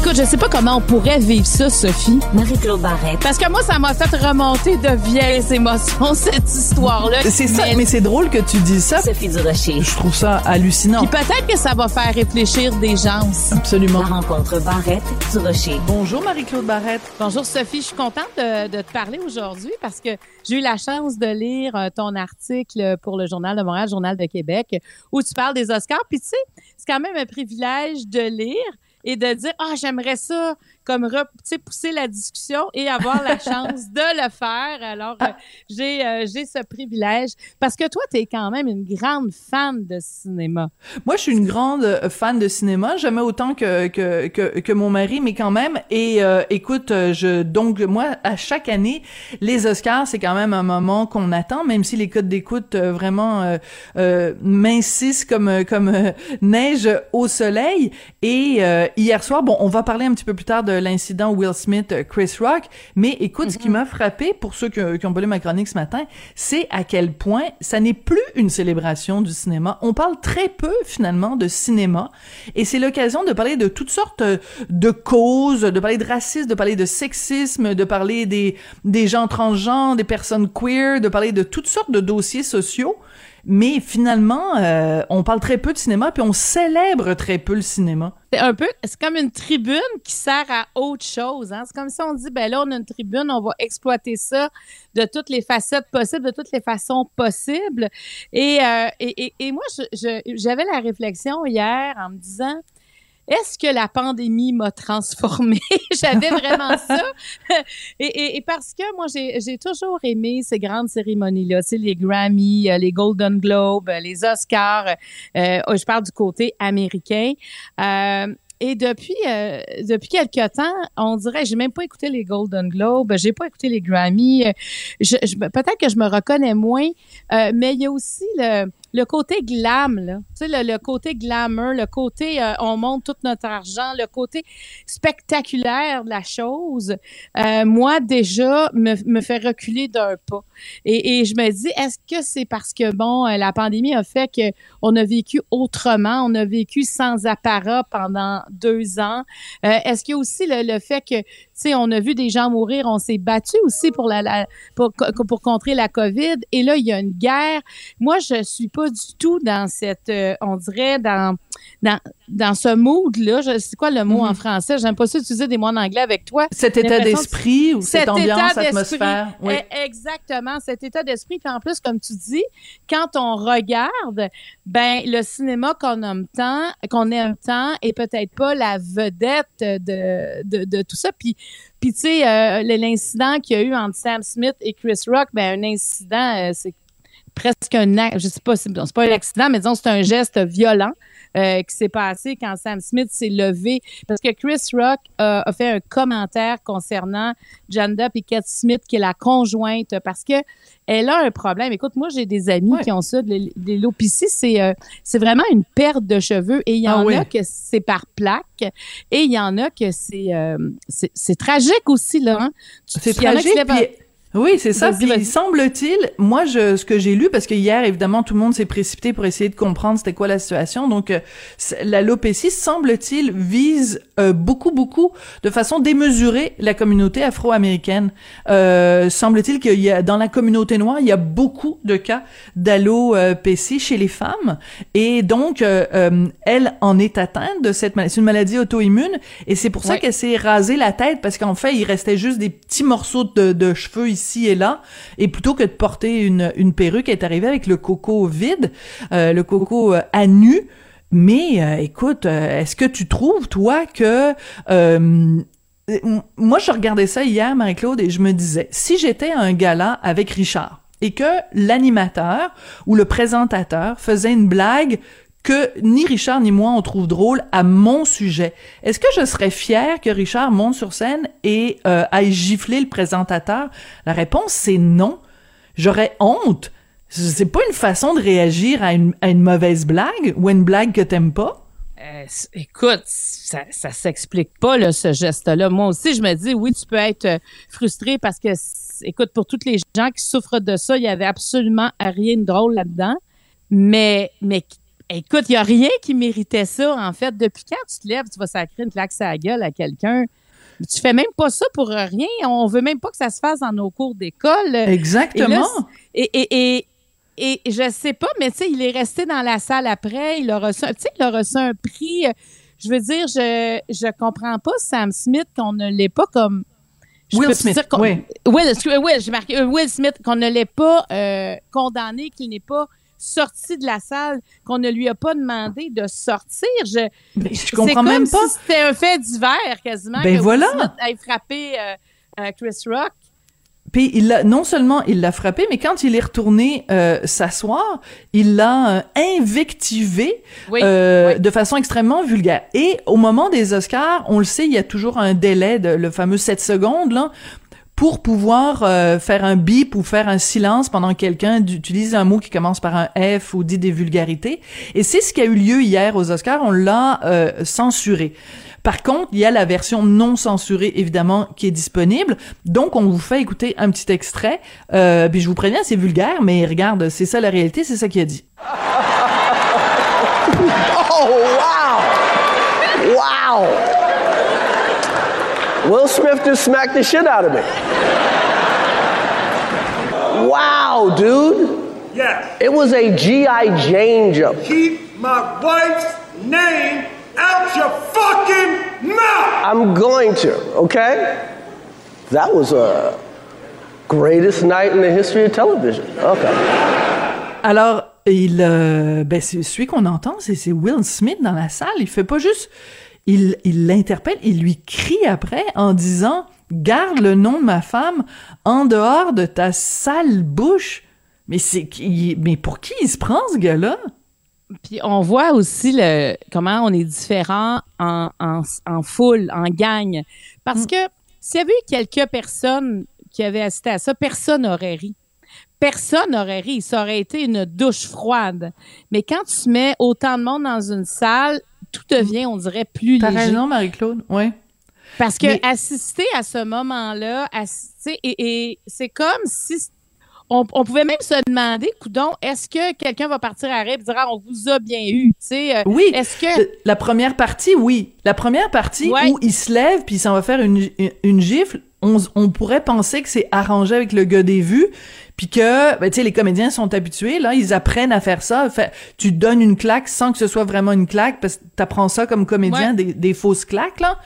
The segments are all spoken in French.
Écoute, je sais pas comment on pourrait vivre ça, Sophie. Marie-Claude Barrette. Parce que moi, ça m'a fait remonter de vieilles émotions, cette histoire-là. C'est ça, mais c'est drôle que tu dis ça. Sophie Durocher. Je trouve ça hallucinant. Puis peut-être que ça va faire réfléchir des gens aussi. Absolument. La rencontre Barrette-Durocher. Bonjour Marie-Claude Barrette. Bonjour Sophie, je suis contente de, de te parler aujourd'hui parce que j'ai eu la chance de lire euh, ton article pour le Journal de Montréal, Journal de Québec, où tu parles des Oscars. Puis tu sais, c'est quand même un privilège de lire et de dire ah j'aimerais ça comme pousser la discussion et avoir la chance de le faire alors euh, j'ai euh, j'ai ce privilège parce que toi tu es quand même une grande fan de cinéma Moi, je suis une grande euh, fan de cinéma, jamais autant que que que, que mon mari, mais quand même. Et euh, écoute, je donc moi à chaque année, les Oscars, c'est quand même un moment qu'on attend, même si les codes d'écoute vraiment mincissent comme comme neige au soleil. Et hier soir, bon, on va parler un petit peu plus tard de l'incident Will Smith, euh, Chris Rock. Mais écoute, ce qui m'a frappé pour ceux qui, qui ont lu ma chronique ce matin, c'est à quel point ça n'est plus une célébration du cinéma. On parle très peu finalement de cinéma, et c'est l'occasion de parler de toutes sortes euh, de causes, de parler de racisme, de parler de sexisme, de parler des des gens transgenres, des personnes queer, de parler de toutes sortes de dossiers sociaux. Mais finalement, euh, on parle très peu de cinéma, puis on célèbre très peu le cinéma. c'est un peu c'est comme une tribune qui sert à autre chose hein? c'est comme si on dit ben là on a une tribune on va exploiter ça de toutes les facettes possibles de toutes les façons possibles et euh, et, et, moi j'avais la réflexion hier en me disant est-ce que la pandémie m'a transformée? J'avais vraiment ça. Et, et- et parce que moi, j'ai toujours aimé ces grandes cérémonies-là, tu sais, les Grammy, euh, les Golden Globes, euh, les Oscars. Euh, je parle du côté américain. Euh, et depuis euh, depuis quelque temps, on dirait, j'ai même pas écouté les Golden Globes, j'ai pas écouté les Grammy. Je, je- peut-être que je me reconnais moins, euh, mais il y a aussi le, le côté glam. Tu sais, le, côté glamour, le côté euh, on monte tout notre argent, le côté spectaculaire de la chose. euh, moi, déjà, me, me fait reculer d'un pas. Et, je me dis, est-ce que c'est parce que, bon, euh, la pandémie a fait que on a vécu autrement, on a vécu sans apparat pendant deux ans? Est-ce qu'il y a aussi le, fait que, sais, on a vu des gens mourir, on s'est battu aussi pour la, la pour, pour contrer la COVID, et là, il y a une guerre. Moi, je suis pas du tout dans cette, euh, on dirait, dans, dans, dans ce mood-là. Je- C'est quoi le mot en français? J'aime pas ça utiliser des mots en anglais avec toi. Cet état d'esprit ou cette Cet ambiance, atmosphère. Oui. eh, Exactement, cet état d'esprit. Puis en plus, comme tu dis, quand on regarde, ben le cinéma qu'on aime tant, qu'on aime tant, est peut-être pas la vedette de, de, de tout ça. Puis, puis tu sais, euh, l'incident qu'il y a eu entre Sam Smith et Chris Rock, ben un incident, euh, c'est presque un acte, je sais pas, c'est c'est pas un accident, mais disons c'est un geste violent euh, qui s'est passé quand Sam Smith s'est levé parce que Chris Rock euh, a fait un commentaire concernant Janda Pickett Smith qui est la conjointe parce que elle a un problème. Écoute, moi j'ai des amis qui ont ça, de l- de l'alopécie, c'est euh, c'est vraiment une perte de cheveux et il y Ah en oui. a que c'est par plaque et il y en a que c'est euh, c'est tragique aussi là. Hein? Tu- C'est il y en a qui Oui, c'est ça. Puis semble-t-il, moi, je, ce que j'ai lu, parce que hier, évidemment, tout le monde s'est précipité pour essayer de comprendre c'était quoi la situation. Donc, euh, l'alopécie, semble-t-il, vise euh, beaucoup, beaucoup, de façon démesurée, la communauté afro-américaine. Euh, semble-t-il qu'il y a, dans la communauté noire, il y a beaucoup de cas d'alopécie chez les femmes. Et donc, euh, euh, elle en est atteinte de cette maladie. C'est une maladie auto-immune. Et c'est pour ça Ouais. qu'elle s'est rasé la tête, parce qu'en fait, il restait juste des petits morceaux de, de cheveux ici et là. Et plutôt que de porter une, une perruque, elle est arrivée avec le coco vide, euh, le coco euh, à nu. Mais euh, écoute, est-ce que tu trouves, toi, que... moi, je regardais ça hier, Marie-Claude, et je me disais, si j'étais à un gala avec Richard, et que l'animateur ou le présentateur faisait une blague que ni Richard ni moi on trouve drôle à mon sujet. Est-ce que je serais fière que Richard monte sur scène et euh, aille gifler le présentateur? La réponse c'est non. J'aurais honte. C'est pas une façon de réagir à une, mauvaise blague ou à une blague que t'aimes pas? Euh, écoute, ça, ça s'explique pas, là, ce geste-là. Moi aussi, je me dis, oui, tu peux être euh, frustré parce que, écoute, pour toutes les gens qui souffrent de ça, il y avait absolument rien de drôle là-dedans. Mais, mais écoute, il y a rien qui méritait ça, en fait. Depuis quand tu te lèves, tu vas sacrer une claque à la gueule à quelqu'un? Tu fais même pas ça pour rien. On veut même pas que ça se fasse dans nos cours d'école. Exactement. Et, et, et, et je sais pas, mais tu sais, il est resté dans la salle après. Il a reçu, un- tu sais, il a reçu un prix. Je veux dire, je je comprends pas Sam Smith qu'on ne l'ait pas comme. Will Smith, oui. Will, Will, j'ai marqué euh, Will Smith qu'on ne l'ait pas euh, condamné, qu'il n'est pas sorti de la salle, qu'on ne lui a pas demandé de sortir. Je, je comprends comme même pas. si c'était un fait divers quasiment. Ben que voilà. Ait frappé euh, euh, Chris Rock. Puis il l'a non seulement il l'a frappé, mais quand il est retourné euh, s'asseoir, il l'a euh, invectivé Oui, euh, oui. de façon extrêmement vulgaire. Et au moment des Oscars, on le sait, il y a toujours un délai de le fameux 7 secondes là pour pouvoir euh, faire un bip ou faire un silence pendant que quelqu'un utilise un mot qui commence par un F ou dit des vulgarités. Et c'est ce qui a eu lieu hier aux Oscars. On l'a euh, censuré. Par contre, il y a la version non censurée, évidemment, qui est disponible. Donc, on vous fait écouter un petit extrait. Euh, puis je vous préviens, c'est vulgaire, mais regarde, c'est ça la réalité, c'est ça qu'il a dit. Oh, wow. Wow. Will Smith just smacked the shit out of me. Wow, dude. Yes. It was a G.I. Jane jump. Keep my wife's name out your fucking mouth. I'm going to, okay? That was a greatest night in the history of television. Okay. Alors, il, euh, ben, celui qu'on entend, c'est, c'est Will Smith dans la salle. Il fait pas juste, il, l'interpelle, il lui crie après en disant, garde le nom de ma femme en dehors de ta sale bouche. Mais c'est qui, mais pour qui il se prend ce gars-là? Puis on voit aussi le comment on est différent en, en, en foule, en gang. Parce que s'il y avait eu quelques personnes qui avaient assisté à ça, personne n'aurait ri. Personne n'aurait ri. Ça aurait été une douche froide. Mais quand tu mets autant de monde dans une salle, tout devient, on dirait, plus T'as léger. raison, Marie-Claude, ouais. Parce que Mais- assister à ce moment-là, assister, et, et c'est comme si on, on pouvait même se demander, coudon, est-ce que quelqu'un va partir à rire et dire ah, on vous a bien eu, tu sais, euh, Oui. est-ce que La première partie, oui. La première partie Ouais. où il se lève puis il s'en va faire une, une, une gifle, on, pourrait penser que c'est arrangé avec le gars des vues, puis que, ben, tu sais, les comédiens sont habitués, là, ils apprennent à faire ça. Fait, tu donnes une claque sans que ce soit vraiment une claque, parce que t'apprends ça comme comédien, Ouais. des, des fausses claques, là.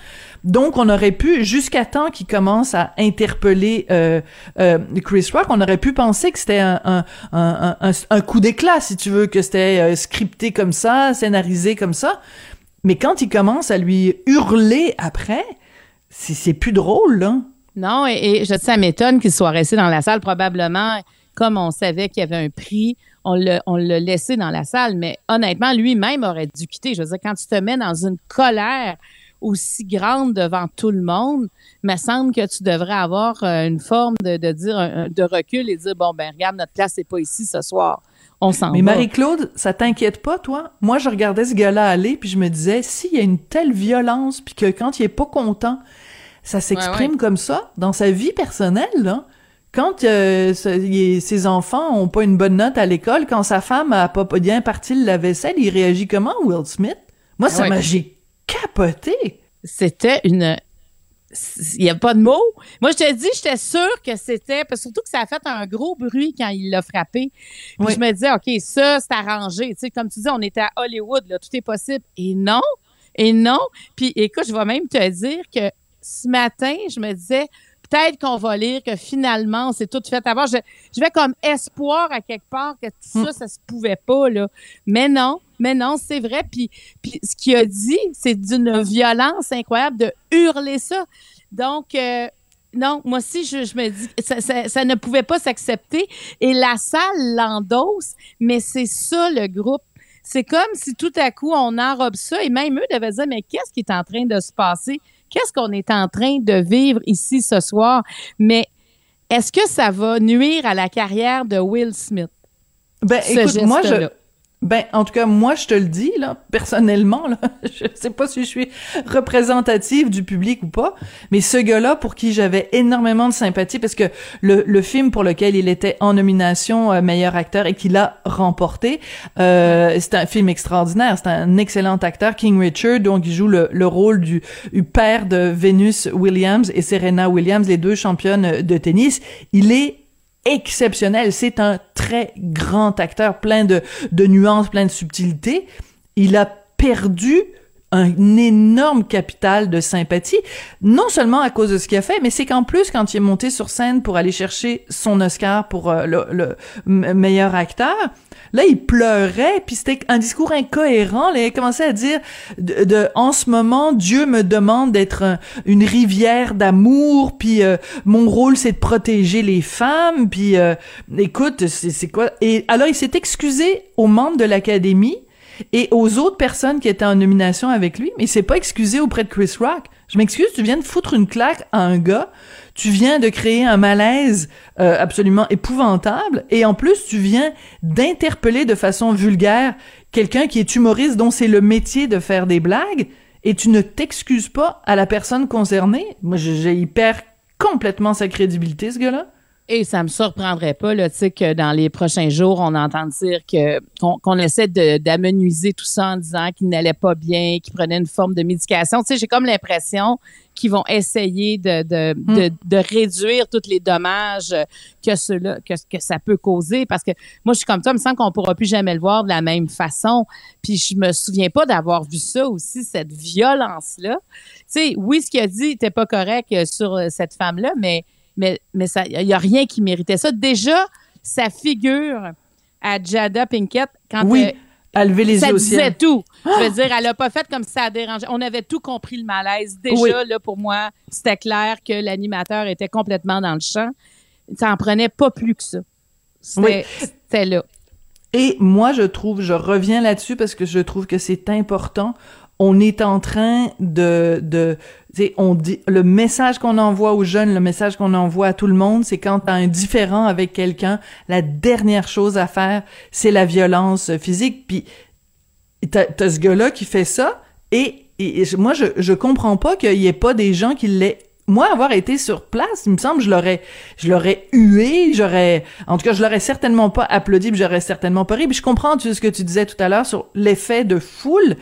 Donc, on aurait pu, jusqu'à temps qu'il commence à interpeller euh, euh, Chris Rock, on aurait pu penser que c'était un, un, un, un, un coup d'éclat, si tu veux, que c'était euh, scripté comme ça, scénarisé comme ça. Mais quand il commence à lui hurler après, c'est c'est plus drôle, là. Non, et, et je ça m'étonne qu'il soit resté dans la salle, probablement, comme on savait qu'il y avait un prix, on l'a on laissé dans la salle, mais honnêtement, lui-même aurait dû quitter. Je veux dire, quand tu te mets dans une colère aussi grande devant tout le monde, me semble que tu devrais avoir euh, une forme de, de dire de recul et dire bon ben regarde notre place c'est pas ici ce soir, on s'en va. Mais Marie-Claude, ça t'inquiète pas, toi? Moi, je regardais ce gars-là aller, puis je me disais, s'il y a une telle violence, puis que quand il est pas content, ça s'exprime ouais. comme ça, dans sa vie personnelle, là. Quand euh, ce- ses enfants ont pas une bonne note à l'école, quand sa femme a pas bien parti le lave-vaisselle, il réagit comment, Will Smith? Moi, ça ouais. m'a... J'ai capoté! c'était une il n'y a pas de mots. Moi, je te dis, j'étais sûre que c'était, surtout que ça a fait un gros bruit quand il l'a frappé. Puis Oui. je me disais, OK, ça, c'est arrangé. Tu sais, comme tu dis, on était à Hollywood, là, tout est possible. Et non, et non. Puis écoute, je vais même te dire que ce matin, je me disais, peut-être qu'on va lire que finalement, on s'est tout fait avoir. Je, je vais comme espoir à quelque part que tout ça, ça se pouvait pas, là. Mais non, mais non, c'est vrai. Puis, puis ce qu'il a dit, c'est d'une violence incroyable de hurler ça. Donc, euh, non, moi aussi, je, je me dis, ça, ça, ça ne pouvait pas s'accepter. Et la salle l'endosse, mais c'est ça le groupe. C'est comme si tout à coup, on enrobe ça et même eux devaient dire, mais qu'est-ce qui est en train de se passer? Qu'est-ce qu'on est en train de vivre ici ce soir? Mais est-ce que ça va nuire à la carrière de Will Smith? Ben, écoute, moi, je? Ben, en tout cas, moi, je te le dis, là, personnellement, là, je sais pas si je suis représentative du public ou pas, mais ce gars-là, pour qui j'avais énormément de sympathie, parce que le, le film pour lequel il était en nomination euh, meilleur acteur et qu'il a remporté, euh, c'est un film extraordinaire, c'est un excellent acteur, King Richard, donc il joue le, le rôle du, du père de Venus Williams et Serena Williams, les deux championnes de tennis. Il est exceptionnel. C'est un très grand acteur, plein de, de nuances, plein de subtilités. Il a perdu un énorme capital de sympathie, non seulement à cause de ce qu'il a fait, mais c'est qu'en plus, quand il est monté sur scène pour aller chercher son Oscar pour euh, le, le meilleur acteur, Là, il pleurait, puis c'était un discours incohérent. Là, il a commencé à dire de, en ce moment, Dieu me demande d'être une rivière d'amour, puis euh, mon rôle c'est de protéger les femmes, puis euh, écoute, c'est quoi? Et alors il s'est excusé aux membres de l'académie et aux autres personnes qui étaient en nomination avec lui, mais il s'est pas excusé auprès de Chris Rock. Je m'excuse, tu viens de foutre une claque à un gars tu viens de créer un malaise euh, absolument épouvantable et en plus tu viens d'interpeller de façon vulgaire quelqu'un qui est humoriste dont c'est le métier de faire des blagues et tu ne t'excuses pas à la personne concernée. Moi, j'ai hyper complètement sa crédibilité, ce gars-là. Et ça me surprendrait pas, là, tu sais, que dans les prochains jours, on entend dire que qu'on essaie d'amenuiser tout ça en disant qu'il n'allait pas bien, qu'il prenait une forme de médication. Tu sais, j'ai comme l'impression qu'ils vont essayer de, de, hmm. de, de, réduire tous les dommages que cela que, que ça peut causer. Parce que moi, je suis comme toi, il me semble qu'on pourra plus jamais le voir de la même façon. Puis je me souviens pas d'avoir vu ça aussi, cette violence-là. Tu sais, oui, ce qu'il a dit n'était pas correct sur cette femme-là, mais mais mais ça il y a rien qui méritait ça. Déjà, sa figure à Jada Pinkett quand oui. elle, a levé les yeux au ciel. disait tout. Je veux dire, elle a pas fait comme ça a dérangé. On avait tout compris le malaise. Déjà, là, pour moi, c'était clair que l'animateur était complètement dans le champ. Ça en prenait pas plus que ça. C'était là. Et moi, je trouve, je reviens là-dessus parce que je trouve que c'est important on est en train de, de on dit le message qu'on envoie aux jeunes, le message qu'on envoie à tout le monde, c'est quand t'as un différent avec quelqu'un, la dernière chose à faire, c'est la violence physique. Puis t'as as ce gars-là qui fait ça, et, et, moi je je comprends pas qu'il y ait pas des gens qui l'aient moi, avoir été sur place, il me semble, je l'aurais, je l'aurais hué, j'aurais, en tout cas, je l'aurais certainement pas applaudi, puis j'aurais certainement pas ri. Je comprends tu, ce que tu disais tout à l'heure sur l'effet de foule,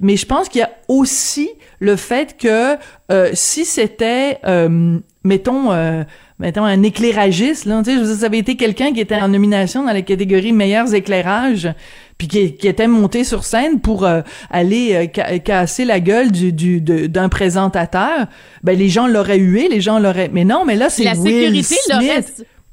mais je pense qu'il y a aussi le fait que euh, si c'était, euh, mettons, euh, mettons un éclairagiste, là, tu sais, ça avait été quelqu'un qui était en nomination dans la catégorie meilleurs éclairages, puis qui, était monté sur scène pour euh, aller euh, casser la gueule du, du d'un présentateur, ben les gens l'auraient hué, les gens l'auraient. Mais non, mais là c'est la Will sécurité l'aurait.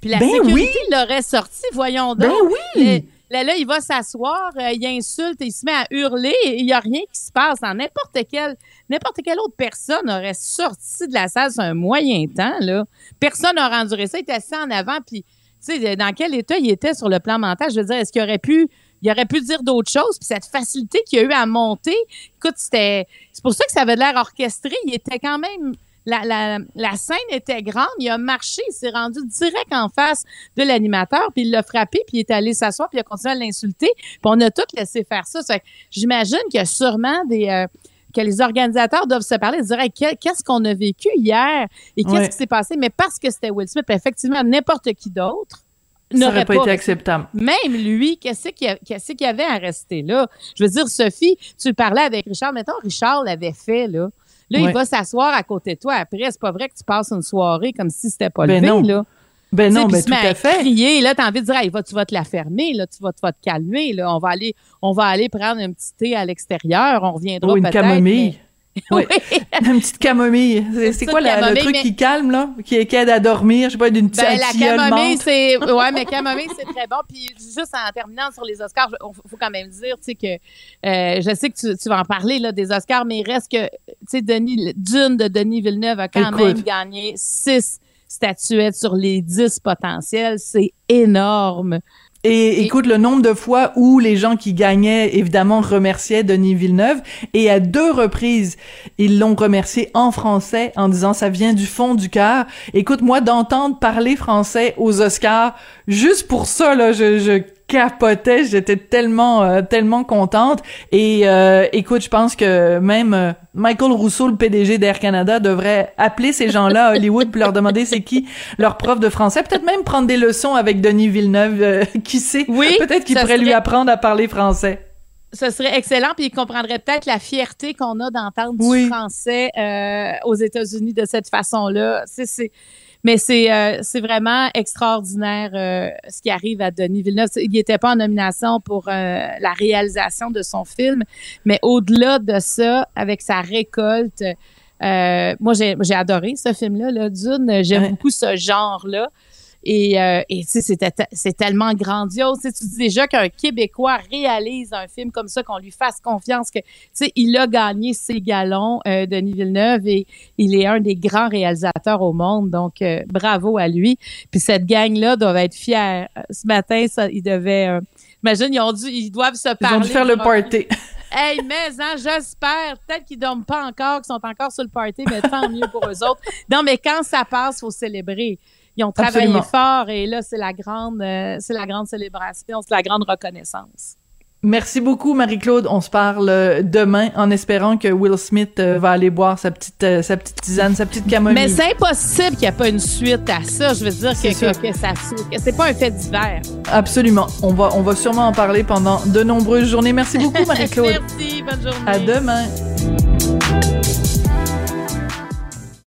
Puis la ben sécurité l'aurait sorti, voyons ben donc. Ben oui. Là, là, il va s'asseoir, euh, il insulte, il se met à hurler, il y a rien qui se passe. N'importe quelle, n'importe quelle autre personne aurait sorti de la salle sur un moyen temps, là. Personne n'aurait enduré ça. Il était assis en avant, puis, tu sais, dans quel état il était sur le plan mental? Je veux dire, est-ce qu'il aurait pu il aurait pu dire d'autres choses? Puis cette facilité qu'il a eu à monter, écoute, c'était. C'est pour ça que ça avait l'air orchestré. Il était quand même. La, la, la, scène était grande, il a marché, il s'est rendu direct en face de l'animateur, puis il l'a frappé, puis il est allé s'asseoir, puis il a continué à l'insulter, puis on a tout laissé faire ça. J'imagine qu'il y a sûrement des... Euh, que les organisateurs doivent se parler, se dire qu'est-ce qu'on a vécu hier et qu'est-ce qui s'est passé, mais parce que c'était Will Smith, effectivement, n'importe qui d'autre, n'aurait pas, été acceptable. Même lui, qu'est-ce qu'il y, avait à rester là? Je veux dire, Sophie, tu parlais avec Richard. Mettons, Richard l'avait fait, là. Là, il va s'asseoir à côté de toi. Après, c'est pas vrai que tu passes une soirée comme si c'était pas ben levé, non. là. Ben non, mais ben tout à, fait. Crier, là, t'as envie de dire, hey, va, tu vas te la fermer, là, tu vas, tu vas te calmer, là. On va aller, on va aller prendre un petit thé à l'extérieur. On reviendra Ou une camomille. Oui. Une petite camomille. C'est quoi le truc qui calme, là? Qui, qui, aide à dormir? Je sais pas, d'une petite ben, La camomille, c'est. Ouais, mais camomille, c'est très bon. Puis juste en terminant sur les Oscars, il faut quand même dire, tu sais, que euh, je sais que tu, tu, vas en parler, là, des Oscars, mais il reste que, sais, Denis, Dune de Denis Villeneuve a quand même gagné six statuettes sur les dix potentiels. C'est énorme. Et, écoute le nombre de fois où les gens qui gagnaient évidemment remerciaient Denis Villeneuve et à deux reprises ils l'ont remercié en français en disant ça vient du fond du cœur. Écoute moi d'entendre parler français aux Oscars juste pour ça là je, je capotais, j'étais tellement euh, tellement contente et euh, écoute, je pense que même euh, Michael Rousseau, le PDG d'Air Canada, devrait appeler ces gens-là à Hollywood pour leur demander c'est qui leur prof de français, peut-être même prendre des leçons avec Denis Villeneuve, qui sait, Oui, peut-être qu'il pourrait lui apprendre à parler français. Ce serait excellent, puis il comprendrait peut-être la fierté qu'on a d'entendre Oui. du français euh, aux États-Unis de cette façon-là. C'est, c'est, mais c'est, euh, c'est vraiment extraordinaire euh, ce qui arrive à Denis Villeneuve. Il n'était pas en nomination pour euh, la réalisation de son film, mais au-delà de ça, avec sa récolte, euh, moi j'ai, j'ai adoré ce film-là, là, Dune. J'aime Ouais. beaucoup ce genre-là. Et, euh, et c'était c'est tellement grandiose. Tu dis déjà qu'un Québécois réalise un film comme ça, qu'on lui fasse confiance, que tu sais, il a gagné ses galons, euh, Denis Villeneuve, et il est un des grands réalisateurs au monde. Donc, euh, bravo à lui. Puis cette gang-là doivent être fiers. Euh, Ce matin, ça, ils devaient. euh, imagine, ils ont dû, ils doivent se Ils parler. ont dû faire le party. Hey, mais hein, j'espère. Peut-être qu'ils dorment pas encore, qu'ils sont encore sur le party, mais tant mieux pour eux autres. Non, mais quand ça passe, faut célébrer. Ils ont travaillé Absolument. fort et là, c'est la grande, euh, c'est la grande célébration, c'est la grande reconnaissance. Merci beaucoup, Marie-Claude. On se parle euh, demain en espérant que Will Smith euh, va aller boire sa petite, euh, sa petite tisane, sa petite camomille. Mais c'est impossible qu'il n'y ait pas une suite à ça. Je veux dire que, que, que ça, que c'est pas un fait divers. Absolument. On va, on va sûrement en parler pendant de nombreuses journées. Merci beaucoup, Marie-Claude. Merci, bonne journée. à demain.